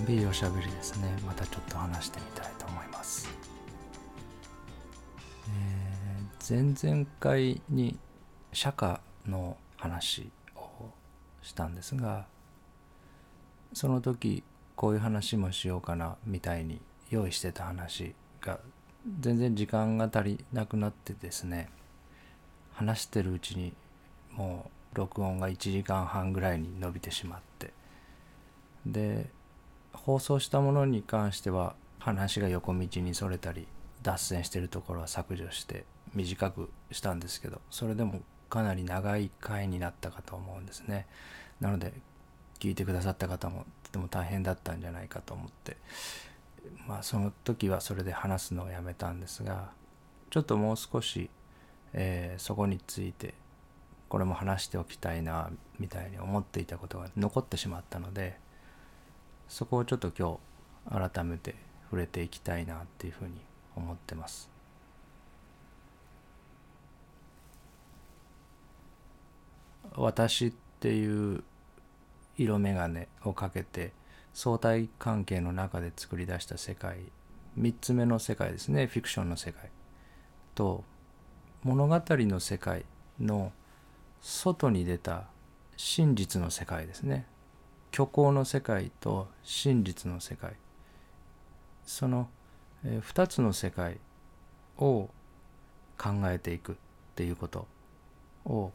んびりおしゃべりですね。またちょっと話してみたいと思います、えー、前々回に釈迦の話をしたんですがその時こういう話もしようかなみたいに用意してた話が全然時間が足りなくなってですね話してるうちにもう録音が1時間半ぐらいに伸びてしまってで放送したものに関しては話が横道にそれたり脱線してるところは削除して短くしたんですけどそれでもかなり長い回になったかと思うんですね。なので聞いてくださった方もとても大変だったんじゃないかと思って。まあその時はそれで話すのをやめたんですがちょっともう少し、えー、そこについてこれも話しておきたいなみたいに思っていたことが残ってしまったのでそこをちょっと今日改めて触れていきたいなっていうふうに思ってます。私っていう色眼鏡をかけて相対関係の中で作り出した世界3つ目の世界ですねフィクションの世界と物語の世界の外に出た真実の世界ですね虚構の世界と真実の世界。その2つの世界を考えていくっていうことを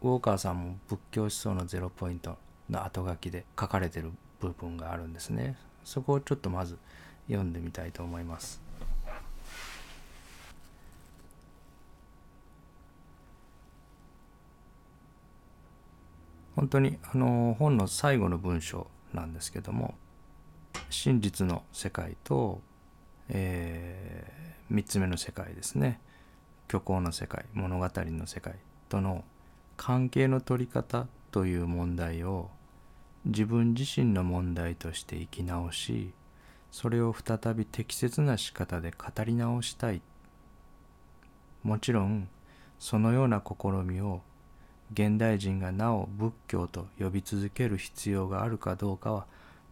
ウォーカーさんも仏教思想のゼロポイントの後書きで書かれてる部分があるんですね。そこをちょっとまず読んでみたいと思います。本当にあの本の最後の文章なんですけども真実の世界と、えー、3つ目の世界ですね。虚構の世界物語の世界との関係の取り方という問題を自分自身の問題として生き直しそれを再び適切な仕方で語り直したい。もちろんそのような試みを現代人がなお仏教と呼び続ける必要があるかどうかは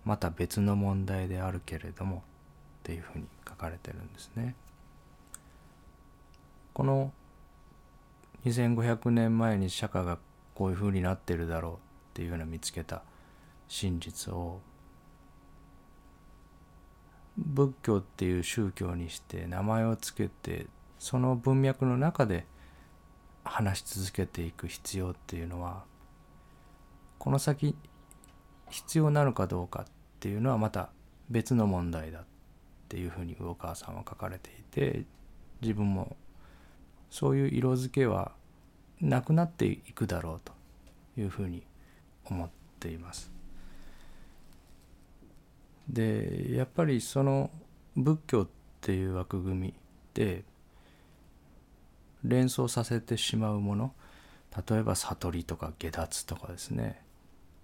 また別の問題であるけれどもっていうふうに書かれてるんですね。この2500年前に釈迦がこういうふうになってるだろうっていうような見つけた真実を仏教っていう宗教にして名前をつけてその文脈の中で話し続けていく必要っていうのはこの先必要なのかどうかっていうのはまた別の問題だっていうふうに魚川さんは書かれていて自分もそういう色づけはなくなっていくだろうというふうに思っています。でやっぱりその仏教っていう枠組みで連想させてしまうもの例えば悟りとか下脱とかですね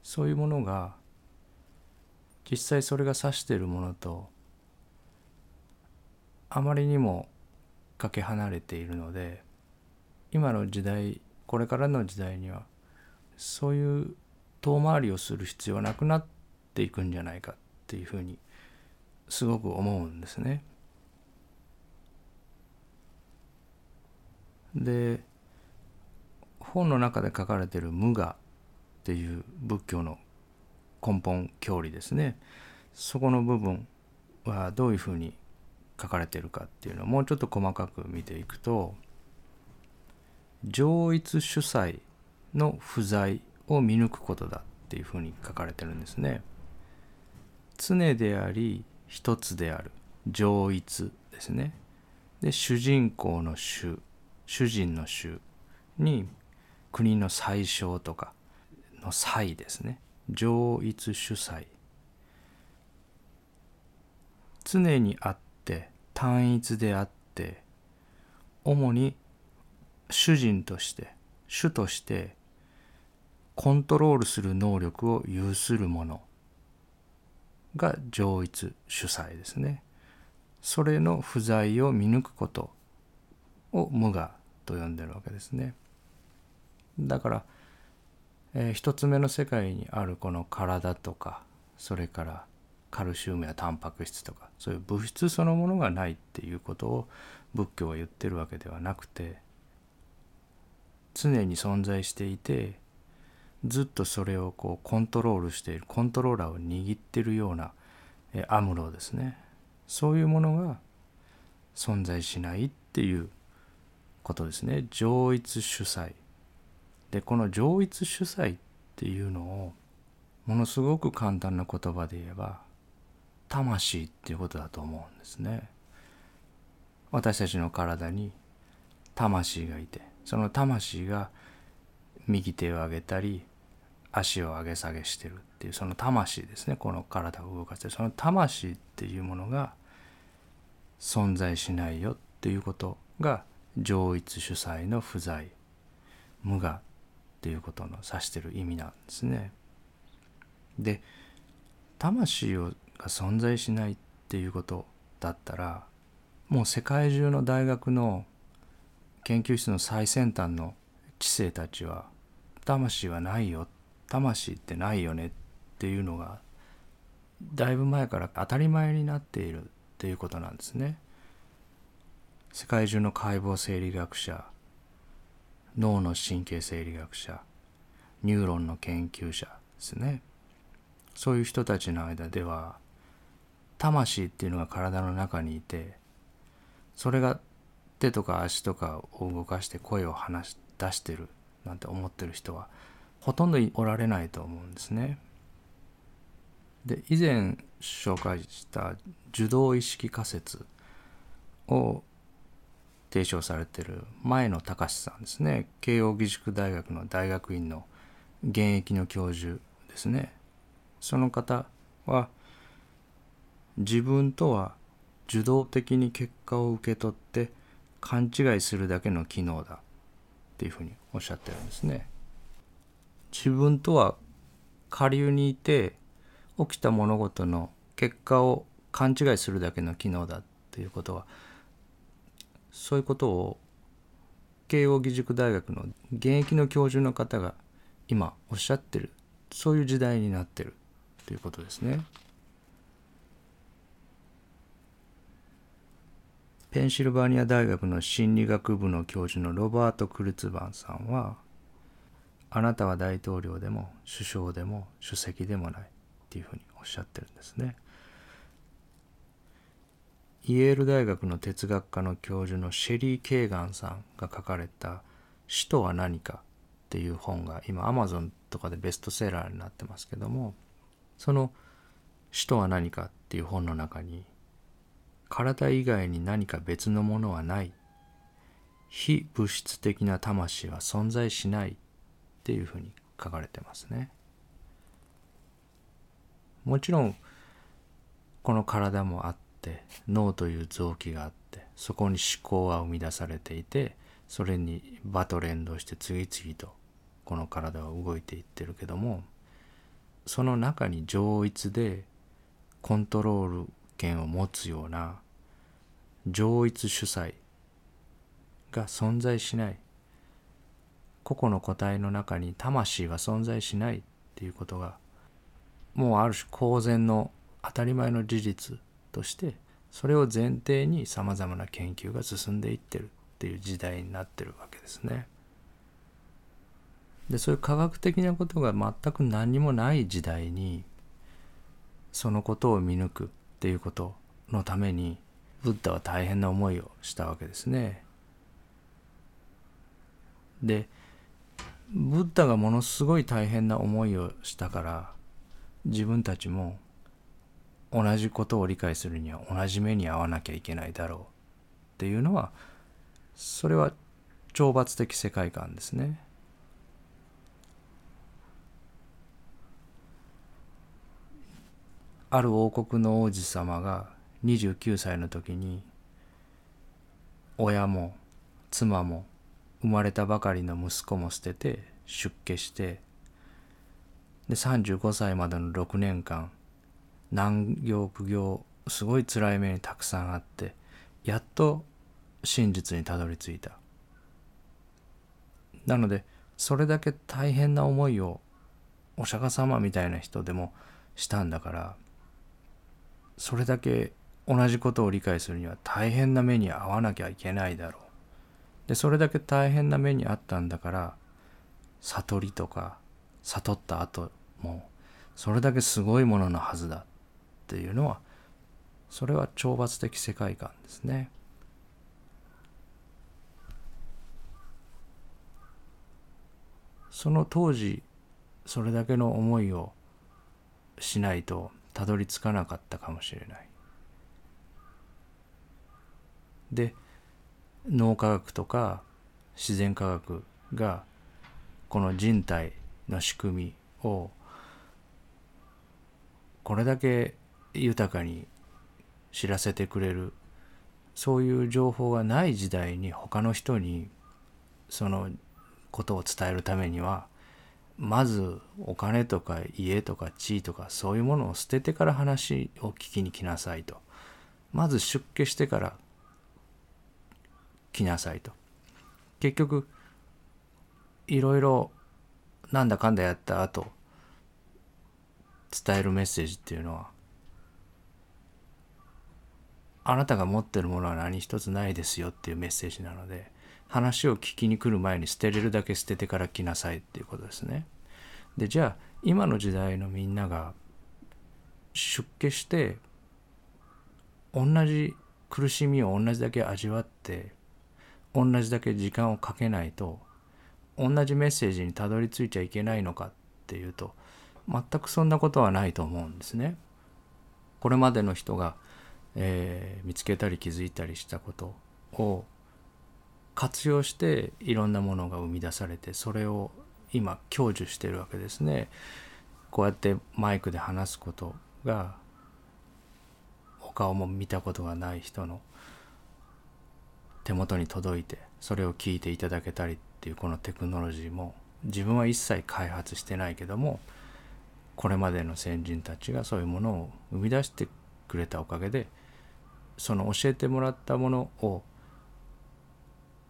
そういうものが実際それが指しているものとあまりにもかけ離れているので今の時代これからの時代にはそういう遠回りをする必要はなくなっていくんじゃないかっていうふうにすごく思うんですね。で本の中で書かれている無我っていう仏教の根本教理ですねそこの部分はどういうふうに書かれているかっていうのをもうちょっと細かく見ていくと上一主催の不在を見抜くことだっていうふうに書かれてるんですね。常であり一つである上一ですね。で主人公の主主人の主に国の宰相とかの祭ですね。上一主催常にあって単一であって主に主人として主としてコントロールする能力を有するものが上一主催ですね。それの不在を見抜くことを無我と呼んでるわけですね。だから、えー、一つ目の世界にあるこの体とかそれからカルシウムやタンパク質とかそういう物質そのものがないっていうことを仏教は言ってるわけではなくて常に存在していてずっとそれをこうコントロールしているコントローラーを握ってるようなアムロですねそういうものが存在しないっていうことですね。上一主催。でこの上一主催っていうのをものすごく簡単な言葉で言えば魂っていうことだと思うんですね。私たちの体に魂がいてその魂が右手を上げたり足を上げ下げしてるっていうその魂ですね。この体を動かしてその魂っていうものが存在しないよっていうことが上一主催の不在無我っていうことの指してる意味なんですね。で魂をが存在しないっていうことだったらもう世界中の大学の研究室の最先端の知性たちは魂はないよ魂ってないよねっていうのがだいぶ前から当たり前になっているっていうことなんですね。世界中の解剖生理学者脳の神経生理学者ニューロンの研究者ですねそういう人たちの間では魂っていうのが体の中にいてそれが手とか足とかを動かして声を話し出してるなんて思ってる人はほとんどおられないと思うんですね。で以前紹介した受動意識仮説を提唱されてる前野隆さんですね慶應義塾大学の大学院の現役の教授ですねその方は自分とは受動的に結果を受け取って勘違いするだけの機能だっていうふうにおっしゃってるんですね。自分とは下流にいて起きた物事の結果を勘違いするだけの機能だっていうことはそういうことを慶應義塾大学の現役の教授の方が今おっしゃってるそういう時代になってるということですね。ペンシルバニア大学の心理学部の教授のロバート・クルツバンさんはあなたは大統領でも首相でも主席でもないっていうふうにおっしゃってるんですね。イェール大学の哲学科の教授のシェリー・ケーガンさんが書かれた「死とは何か」っていう本が今アマゾンとかでベストセラーになってますけどもその「死とは何か」っていう本の中に体以外に何か別のものはない非物質的な魂は存在しないっていうふうに書かれてますね。もちろんこの体もあって脳という臓器があってそこに思考は生み出されていてそれに場と連動して次々とこの体は動いていってるけどもその中に上一でコントロール権を持つような上一主催が存在しない。個々の個体の中に魂は存在しないっていうことがもうある種公然の当たり前の事実としてそれを前提にさまざまな研究が進んでいってるっていう時代になってるわけですね。でそういう科学的なことが全く何もない時代にそのことを見抜くっていうことのためにブッダは大変な思いをしたわけですね。でブッダがものすごい大変な思いをしたから自分たちも同じことを理解するには同じ目に遭わなきゃいけないだろうっていうのはそれは懲罰的世界観ですね。ある王国の王子様が29歳の時に親も妻も生まれたばかりの息子も捨てて出家してで35歳までの6年間難行苦行すごい辛い目にたくさんあってやっと真実にたどり着いたなのでそれだけ大変な思いをお釈迦様みたいな人でもしたんだからそれだけ同じことを理解するには大変な目に遭わなきゃいけないだろう。でそれだけ大変な目に遭ったんだから悟りとか悟った後もそれだけすごいもののはずだっていうのはそれは懲罰的世界観ですね。その当時それだけの思いをしないとたどり着かなかったかもしれない。で脳科学とか自然科学がこの人体の仕組みをこれだけ豊かに知らせてくれる。そういう情報がない時代に他の人にそのことを伝えるためにはまずお金とか家とか地位とかそういうものを捨ててから話を聞きに来なさいと。まず出家してから来なさいと。結局いろいろなんだかんだやった後伝えるメッセージっていうのはあなたが持ってるものは何一つないですよっていうメッセージなので話を聞きに来る前に捨てれるだけ捨ててから来なさいっていうことですね。でじゃあ今の時代のみんなが出家して同じ苦しみを同じだけ味わって同じだけ時間をかけないと同じメッセージにたどり着いちゃいけないのかっていうと全くそんなことはないと思うんですね。これまでの人が、えー、見つけたり気づいたりしたことを活用していろんなものが生み出されてそれを今享受してるわけですね。こうやってマイクで話すことがお顔も見たことがない人の手元に届いてそれを聞いていただけたりっていうこのテクノロジーも自分は一切開発してないけどもこれまでの先人たちがそういうものを生み出してくれたおかげでその教えてもらったものを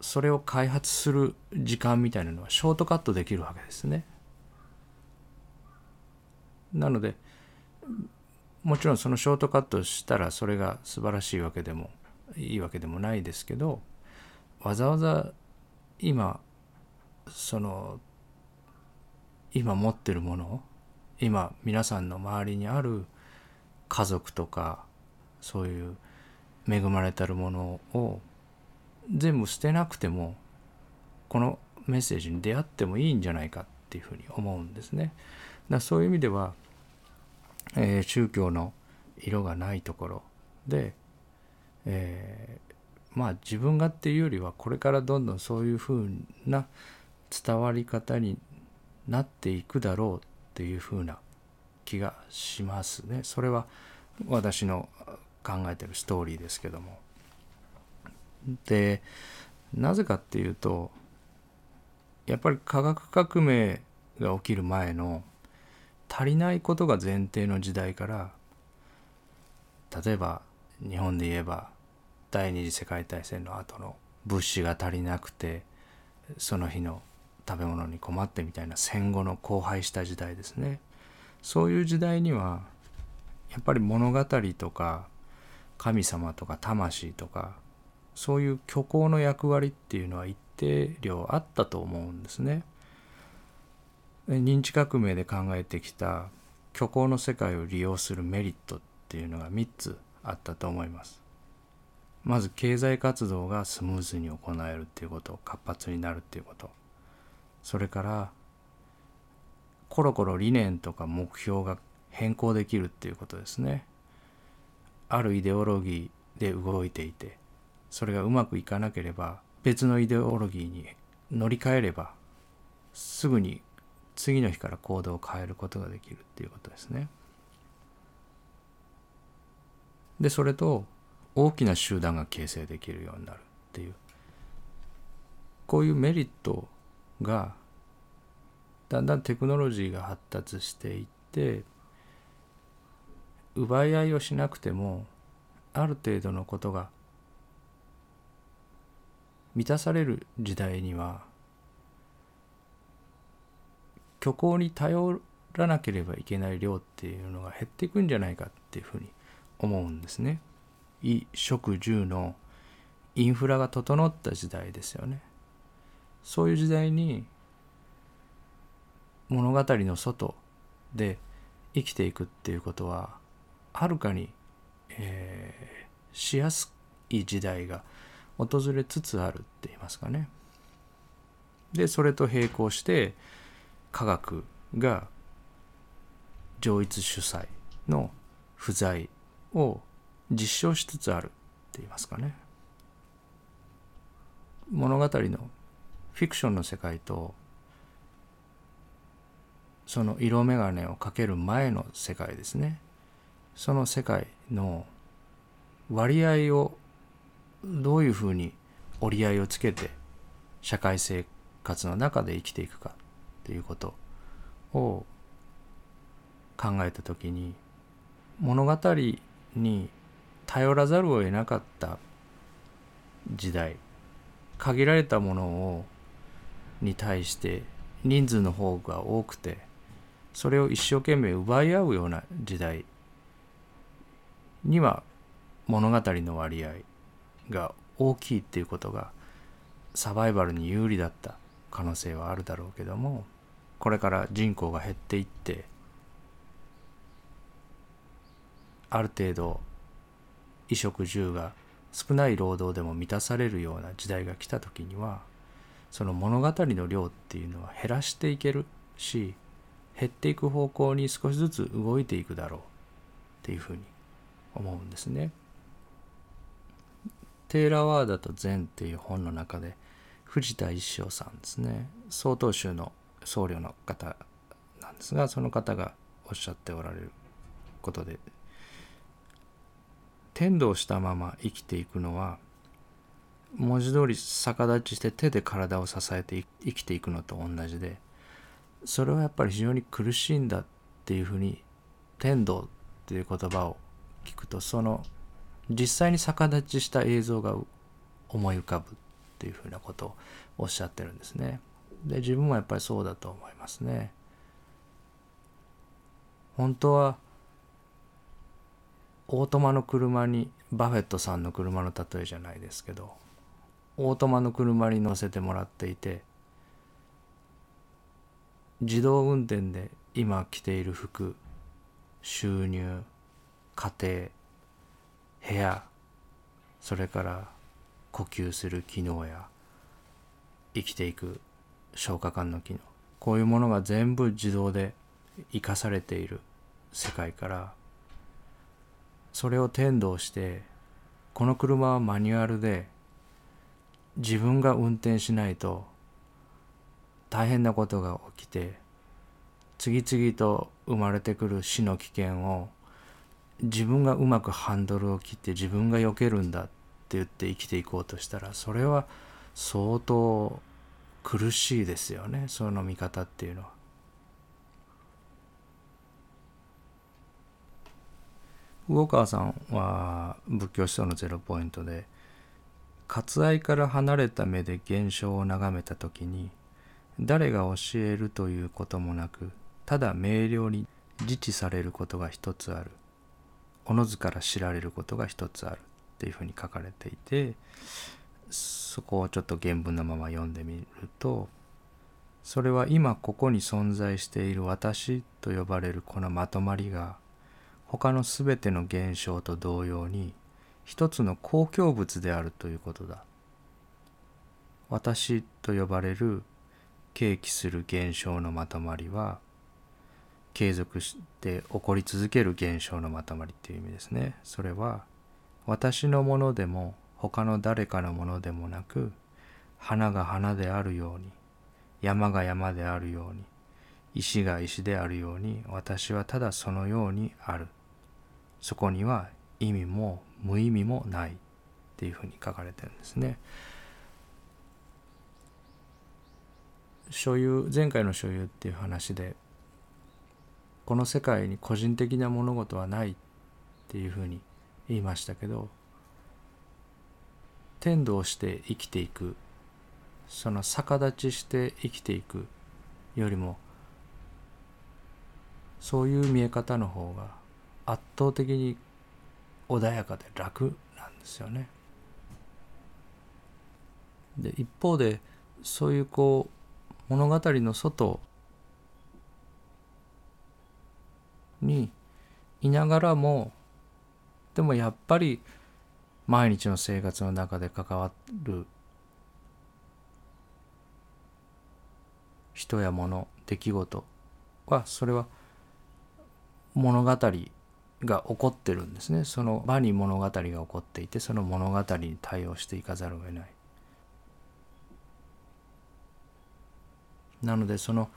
それを開発する時間みたいなのはショートカットできるわけですね。なのでもちろんそのショートカットしたらそれが素晴らしいわけでもいいわけでもないですけどわざわざ今その今持ってるもの今皆さんの周りにある家族とかそういう恵まれたるものを全部捨てなくてもこのメッセージに出会ってもいいんじゃないかっていうふうに思うんですね。だそういう意味では、えー、宗教の色がないところでえー、まあ自分がっていうよりはこれからどんどんそういうふうな伝わり方になっていくだろうっていうふうな気がしますね。それは私の考えてるストーリーですけども。でなぜかっていうとやっぱり科学革命が起きる前の足りないことが前提の時代から例えば日本で言えば第二次世界大戦の後の物資が足りなくてその日の食べ物に困ってみたいな戦後の荒廃した時代ですねそういう時代にはやっぱり物語とか神様とか魂とかそういう虚構の役割っていうのは一定量あったと思うんですね。認知革命で考えてきた虚構の世界を利用するメリットっていうのが3つあったと思います。まず経済活動がスムーズに行えるっていうこと活発になるっていうことそれからコロコロ理念とか目標が変更できるっていうことですねあるイデオロギーで動いていてそれがうまくいかなければ別のイデオロギーに乗り換えればすぐに次の日から行動を変えることができるっていうことですね。でそれと大きな集団が形成できるようになるっていうこういうメリットがだんだんテクノロジーが発達していって奪い合いをしなくてもある程度のことが満たされる時代には虚構に頼らなければいけない量っていうのが減っていくんじゃないかっていうふうに思うんですね。衣食住のインフラが整った時代ですよね。そういう時代に物語の外で生きていくっていうことははるかに、えー、しやすい時代が訪れつつあるって言いますかね。でそれと並行して科学が上一主催の不在を実証しつつあるって言いますかね。物語のフィクションの世界とその色眼鏡をかける前の世界ですねその世界の割合をどういうふうに折り合いをつけて社会生活の中で生きていくかっていうことを考えた時に物語に頼らざるを得なかった時代限られたものをに対して人数の方が多くてそれを一生懸命奪い合うような時代には物語の割合が大きいっていうことがサバイバルに有利だった可能性はあるだろうけどもこれから人口が減っていってある程度衣食住が少ない労働でも満たされるような時代が来た時にはその物語の量っていうのは減らしていけるし減っていく方向に少しずつ動いていくだろうっていうふうに思うんですね。テーラワーダと禅っていう本の中で藤田一生さんですね曹洞宗の僧侶の方なんですがその方がおっしゃっておられることで天道したまま生きていくのは文字通り逆立ちして手で体を支えて生きていくのと同じでそれはやっぱり非常に苦しいんだっていうふうに天道っていう言葉を聞くとその実際に逆立ちした映像が思い浮かぶっていうふうなことをおっしゃってるんですね。で自分もやっぱりそうだと思いますね。本当はオートマの車にバフェットさんの車の例えじゃないですけどオートマの車に乗せてもらっていて自動運転で今着ている服収入家庭部屋それから呼吸する機能や生きていく消化管の機能こういうものが全部自動で生かされている世界からそれを天導してこの車はマニュアルで自分が運転しないと大変なことが起きて次々と生まれてくる死の危険を自分がうまくハンドルを切って自分が避けるんだって言って生きていこうとしたらそれは相当苦しいですよねその見方っていうのは。魚川さんは仏教思想のゼロポイントで割愛から離れた目で現象を眺めた時に誰が教えるということもなくただ明瞭に自治されることが一つあるおのずから知られることが一つあるっていうふうに書かれていてそこをちょっと原文のまま読んでみるとそれは今ここに存在している私と呼ばれるこのまとまりが他の全ての現象と同様に一つの公共物であるということだ。私と呼ばれる契機する現象のまとまりは継続して起こり続ける現象のまとまりっていう意味ですね。それは私のものでも他の誰かのものでもなく花が花であるように山が山であるように石が石であるように私はただそのようにある。そこには意味も無意味もないっていうふうに書かれてるんですね。所有前回の所有っていう話でこの世界に個人的な物事はないっていうふうに言いましたけど天道して生きていくその逆立ちして生きていくよりもそういう見え方の方が圧倒的に穏やかで楽なんですよね。で一方でそういうこう物語の外にいながらもでもやっぱり毎日の生活の中で関わる人や物出来事はそれは物語が起こってるんですね。その場に物語が起こっていてその物語に対応していかざるを得ない。なのでその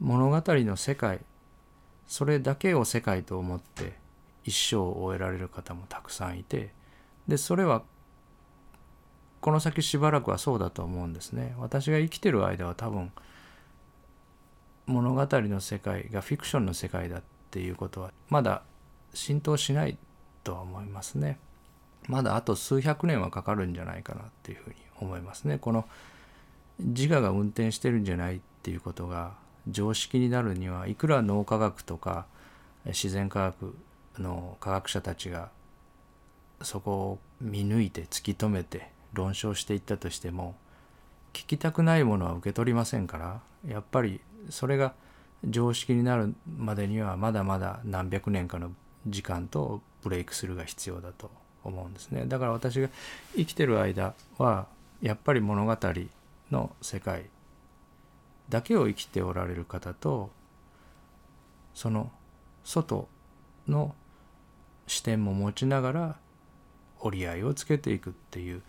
物語の世界それだけを世界と思って一生を終えられる方もたくさんいてでそれはこの先しばらくはそうだと思うんですね。私が生きてる間は多分物語の世界がフィクションの世界だっていうことはまだ浸透しないとは思いますね。まだあと数百年はかかるんじゃないかなっていうふうに思いますね。この自我が運転してるんじゃないっていうことが常識になるにはいくら脳科学とか自然科学の科学者たちがそこを見抜いて突き止めて論証していったとしても聞きたくないものは受け取りませんからやっぱりそれが常識になるまでにはまだまだ何百年かの時間とブレイクスルーが必要だと思うんですね。だから私が生きてる間はやっぱり物語の世界だけを生きておられる方とその外の視点も持ちながら折り合いをつけていくっていう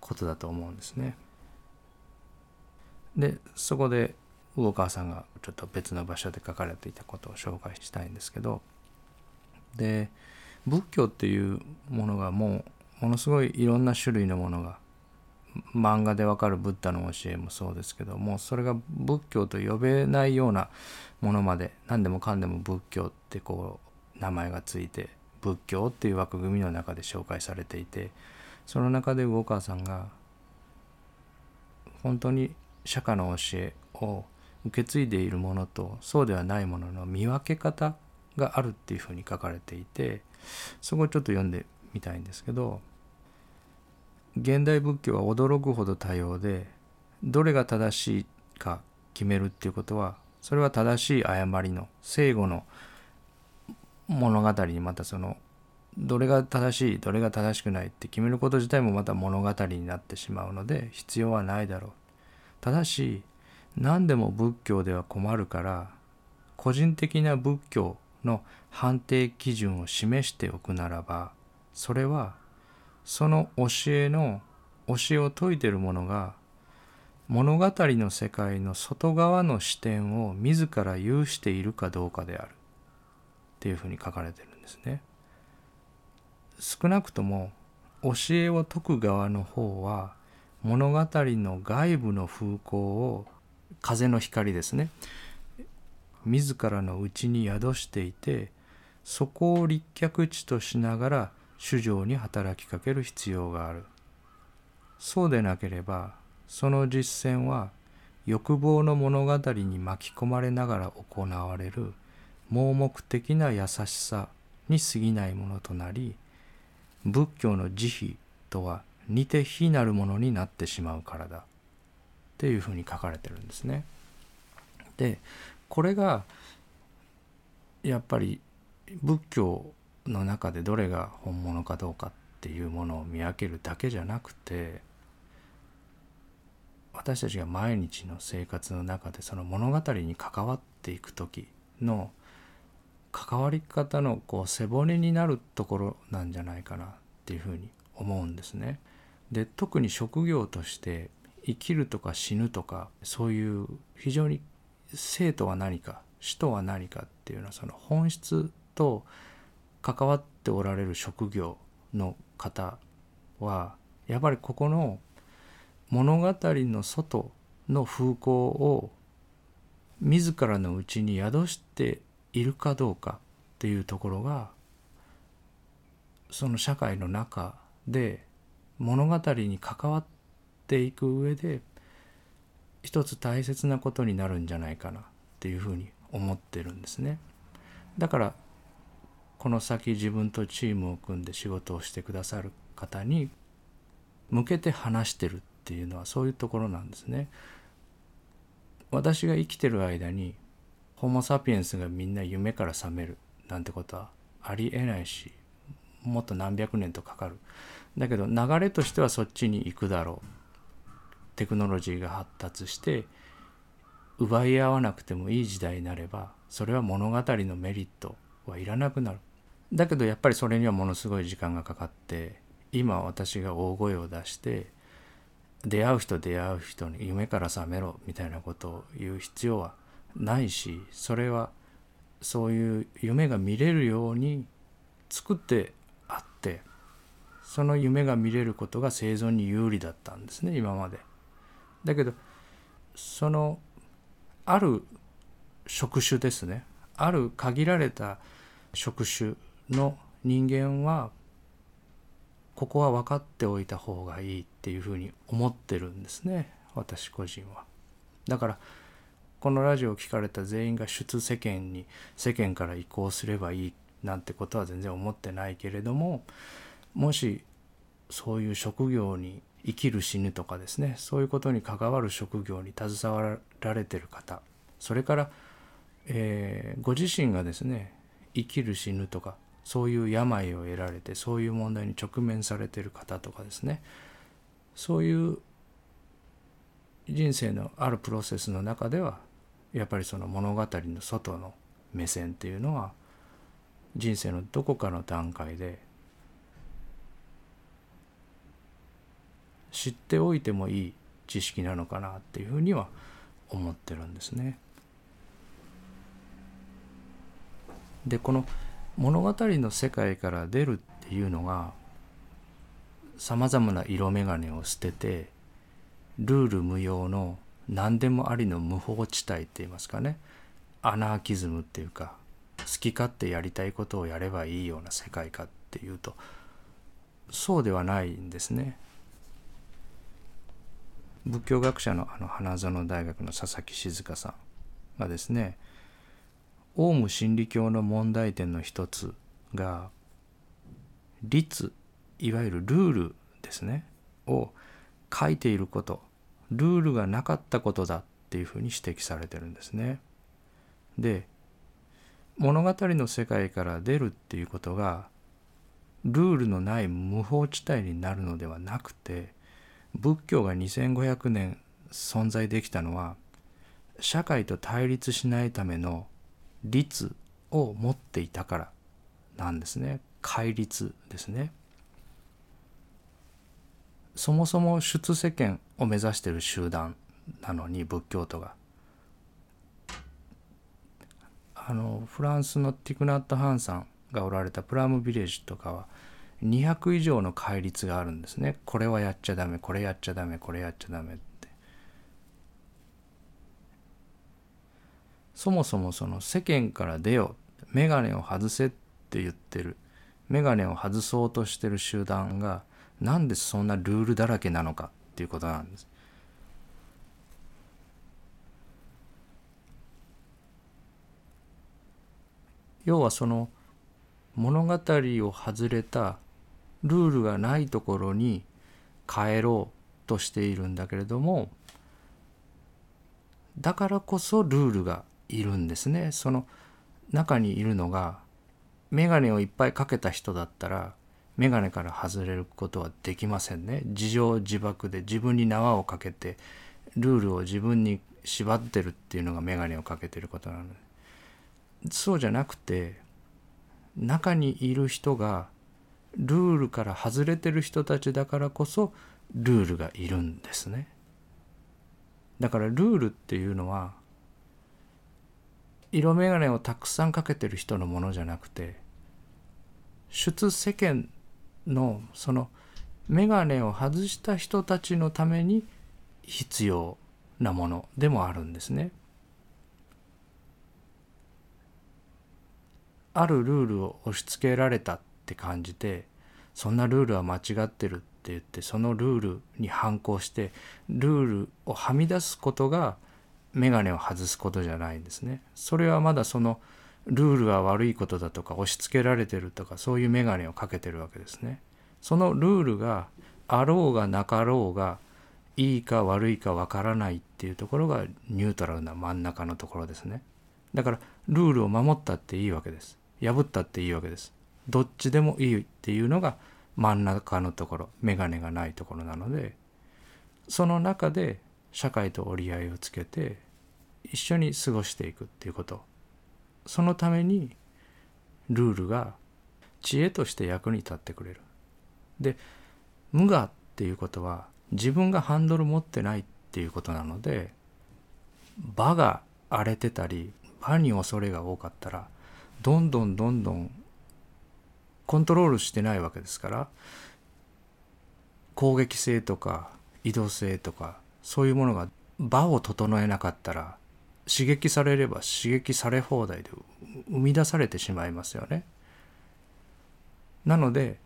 ことだと思うんですね。でそこで魚川さんがちょっと別の場所で書かれていたことを紹介したいんですけどで仏教っていうものがもうものすごいいろんな種類のものが漫画でわかるブッダの教えもそうですけどもそれが仏教と呼べないようなものまで何でもかんでも仏教ってこう名前がついて仏教っていう枠組みの中で紹介されていてその中で魚川さんが本当に釈迦の教えを受け継いでいるものとそうではないものの見分け方があるっていうふうに書かれていてそこをちょっと読んでみたいんですけど現代仏教は驚くほど多様でどれが正しいか決めるっていうことはそれは正しい誤りの正誤の物語にまたそのどれが正しいどれが正しくないって決めること自体もまた物語になってしまうので必要はないだろう。ただし何でも仏教では困るから個人的な仏教の判定基準を示しておくならばそれはその教えの教えを説いている者が物語の世界の外側の視点を自ら有しているかどうかであるっていうふうに書かれてるんですね。少なくとも教えを説く側の方は物語の外部の風光を風の光ですね自らの内に宿していてそこを立脚地としながら主情に働きかける必要があるそうでなければその実践は欲望の物語に巻き込まれながら行われる盲目的な優しさに過ぎないものとなり仏教の慈悲とは似て非なるものになってしまうからだっていうふうに書かれてるんですね。でこれがやっぱり仏教の中でどれが本物かどうかっていうものを見分けるだけじゃなくて私たちが毎日の生活の中でその物語に関わっていく時の関わり方のこう背骨になるところなんじゃないかなっていうふうに思うんですね。で特に職業として生きるとか死ぬとかそういう非常に生とは何か死とは何かっていうのはその本質と関わっておられる職業の方はやっぱりここの物語の外の風光を自らのうちに宿しているかどうかっていうところがその社会の中で物語に関わっていく上で一つ大切なことになるんじゃないかなっていうふうに思ってるんですね。だからこの先自分とチームを組んで仕事をしてくださる方に向けて話してるっていうのはそういうところなんですね。私が生きてる間にホモ・サピエンスがみんな夢から覚めるなんてことはありえないしもっと何百年とかかる。だけど流れとしてはそっちに行くだろう。テクノロジーが発達して奪い合わなくてもいい時代になればそれは物語のメリットはいらなくなる。だけどやっぱりそれにはものすごい時間がかかって今私が大声を出して出会う人出会う人に夢から覚めろみたいなことを言う必要はないしそれはそういう夢が見れるように作ってあってその夢が見れることが生存に有利だったんですね今まで。だけどそのある職種ですねある限られた職種の人間はここは分かっておいた方がいいっていうふうに思ってるんですね私個人は。だからこのラジオを聞かれた全員が出世間に世間から移行すればいいなんてことは全然思ってないけれどももしそういう職業に生きる死ぬとかですねそういうことに関わる職業に携わられてる方それから、えー、ご自身がですね生きる死ぬとかそういう病を得られてそういう問題に直面されてる方とかですねそういう人生のあるプロセスの中ではやっぱりその物語の外の目線っていうのは人生のどこかの段階で知っておいてもいい知識なのかなっていうふうには思ってるんですね。でこの物語の世界から出るっていうのがさまざまな色眼鏡を捨ててルール無用の何でもありの無法地帯って言いますかねアナーキズムっていうか好き勝手やりたいことをやればいいような世界かっていうとそうではないんですね。仏教学者のあの花園大学の佐々木静香さんがですねオウム真理教の問題点の一つが律いわゆるルールですねを書いていることルールがなかったことだっていうふうに指摘されてるんですね。で物語の世界から出るっていうことがルールのない無法地帯になるのではなくて仏教が2500年存在できたのは社会と対立しないための律を持っていたからなんですね。戒律ですね。そもそも出世間を目指している集団なのに仏教徒が。あのフランスのティクナット・ハンさんがおられたプラムビレッジとかは200以上の戒律があるんですね。これはやっちゃダメこれやっちゃダメこれやっちゃダメってそもそもその世間から出よ眼鏡を外せって言ってる眼鏡を外そうとしてる集団がなんでそんなルールだらけなのかっていうことなんです。要はその物語を外れたルールがないところに帰ろうとしているんだけれどもだからこそルールがいるんですね。その中にいるのが眼鏡をいっぱいかけた人だったら眼鏡から外れることはできませんね。自情自爆で自分に縄をかけてルールを自分に縛ってるっていうのが眼鏡をかけてることなので。そうじゃなくて中にいる人がルールから外れてる人たちだからこそルールがいるんですね。だからルールっていうのは色眼鏡をたくさんかけてる人のものじゃなくて出世間のその眼鏡を外した人たちのために必要なものでもあるんですね。あるルールを押し付けられたって感じてそんなルールは間違ってるって言ってそのルールに反抗してルールをはみ出すことが眼鏡を外すことじゃないんですね。それはまだそのルールは悪いことだとか押し付けられてるとかそういう眼鏡をかけてるわけですね。そのルールがあろうがなかろうがいいか悪いかわからないっていうところがニュートラルな真ん中のところですね。だからルールを守ったっていいわけです。破ったっていいわけです。どっちでもいいっていうのが真ん中のところ眼鏡がないところなのでその中で社会と折り合いをつけて一緒に過ごしていくっていうことそのためにルールが知恵として役に立ってくれる。で無我っていうことは自分がハンドル持ってないっていうことなので場が荒れてたり場に恐れが多かったらどんどんどんどんコントロールしてないわけですから攻撃性とか移動性とかそういうものが場を整えなかったら刺激されれば刺激され放題で生み出されてしまいますよね。なので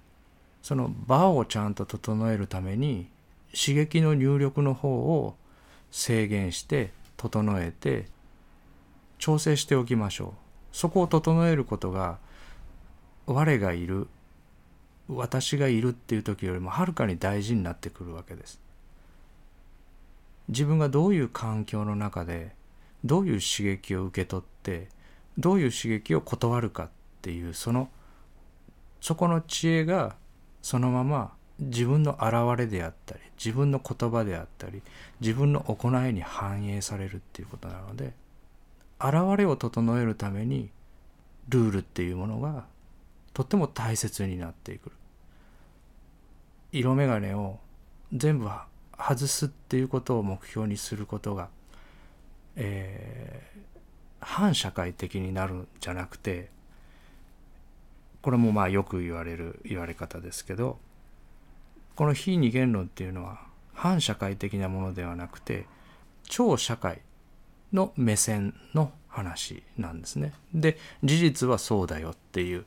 その場をちゃんと整えるために刺激の入力の方を制限して整えて調整しておきましょう。そこを整えることが我がいる私がいるっていう時よりもはるかに大事になってくるわけです。自分がどういう環境の中でどういう刺激を受け取ってどういう刺激を断るかっていうそのそこの知恵がそのまま自分の現れであったり自分の言葉であったり自分の行いに反映されるっていうことなので現れを整えるためにルールっていうものがとっても大切になっていく色眼鏡を全部外すっていうことを目標にすることが、えー、反社会的になるんじゃなくてこれもまあよく言われる言われ方ですけどこの非二元論っていうのは反社会的なものではなくて超社会の目線の話なんですね。で事実はそうだよっていう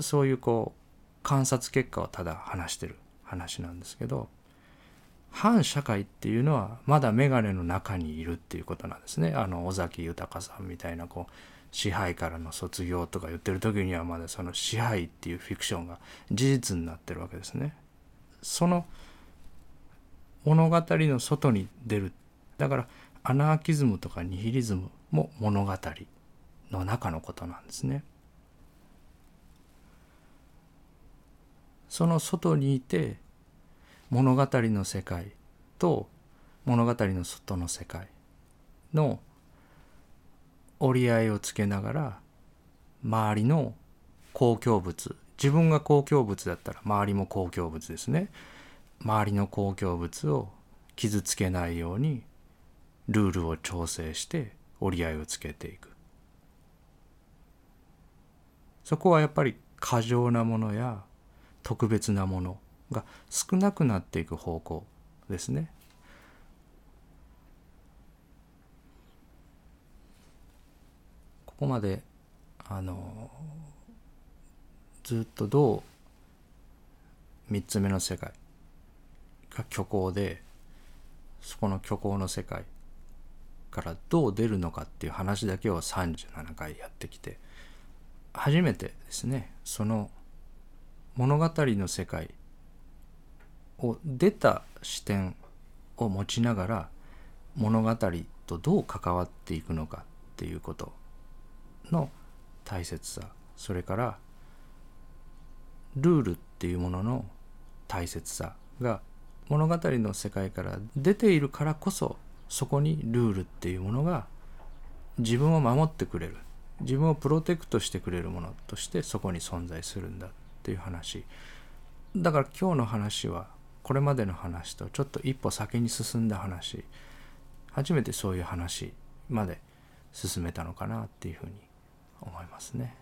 そういうこう観察結果をただ話してる話なんですけど反社会っていうのはまだ眼鏡の中にいるっていうことなんですね。あの尾崎豊さんみたいなこう支配からの卒業とか言ってる時にはまだその支配っていうフィクションが事実になってるわけですね。その物語の外に出るだからアナーキズムとかニヒリズムも物語の中のことなんですね。その外にいて物語の世界と物語の外の世界の折り合いをつけながら周りの公共物自分が公共物だったら周りも公共物ですね。周りの公共物を傷つけないようにルールを調整して折り合いをつけていく。そこはやっぱり過剰なものや特別なものが少なくなっていく方向ですね。ここまであのずっとどう3つ目の世界が虚構でそこの虚構の世界からどう出るのかっていう話だけを37回やってきて初めてですねその物語の世界を出た視点を持ちながら物語とどう関わっていくのかっていうことの大切さ。それからルールっていうものの大切さが物語の世界から出ているからこそそこにルールっていうものが自分を守ってくれる。自分をプロテクトしてくれるものとしてそこに存在するんだっていう話。だから今日の話はこれまでの話とちょっと一歩先に進んだ話初めてそういう話まで進めたのかなっていうふうに思いますね。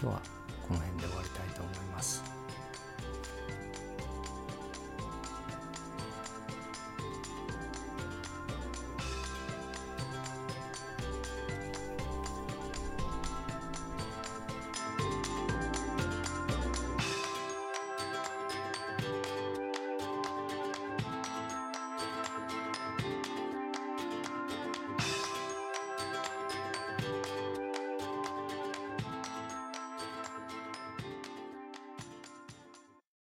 今日はこの辺で終わり。